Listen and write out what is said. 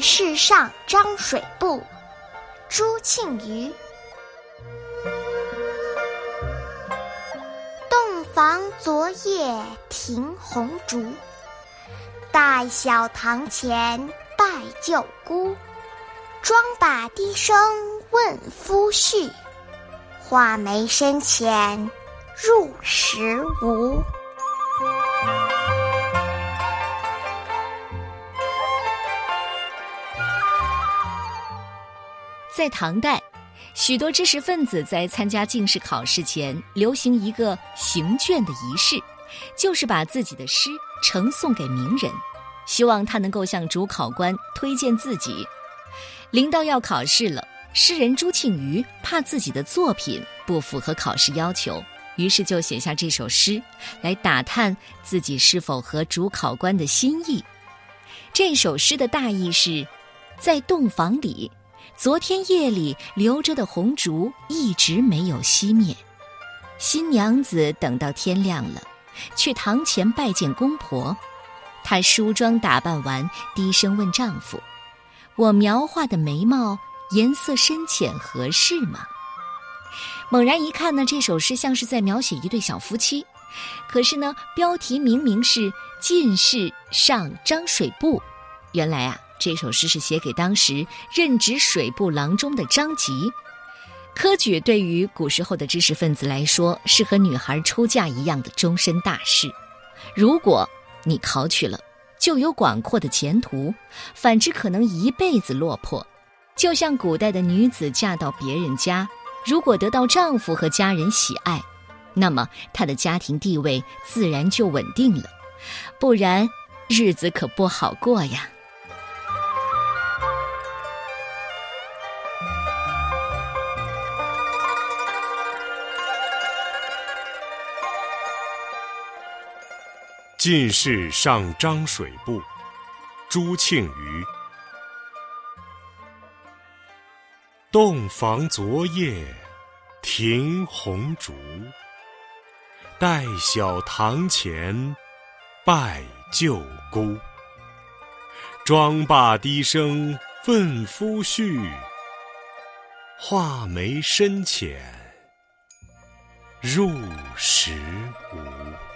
世上张水部，朱庆余。洞房昨夜停红烛，待晓堂前拜舅姑。妆罢低声问夫婿，画眉深浅入时无。在唐代，许多知识分子在参加进士考试前，流行一个行卷的仪式，就是把自己的诗呈送给名人，希望他能够向主考官推荐自己。临到要考试了，诗人朱庆余怕自己的作品不符合考试要求，于是就写下这首诗，来打探自己是否合主考官的心意。这首诗的大意是，在洞房里。昨天夜里留着的红烛一直没有熄灭，新娘子等到天亮了，去堂前拜见公婆。她梳妆打扮完，低声问丈夫：“我描画的眉毛颜色深浅合适吗？”猛然一看呢，这首诗像是在描写一对小夫妻，可是呢，标题明明是“进士上张水部”，原来啊。这首诗是写给当时任职水部郎中的张籍。科举对于古时候的知识分子来说，是和女孩出嫁一样的终身大事。如果你考取了，就有广阔的前途；反之，可能一辈子落魄。就像古代的女子嫁到别人家，如果得到丈夫和家人喜爱，那么她的家庭地位自然就稳定了；不然，日子可不好过呀。进士上张水部，朱庆余。洞房昨夜停红烛，待晓堂前拜舅姑。妆罢低声问夫婿，画眉深浅入时无。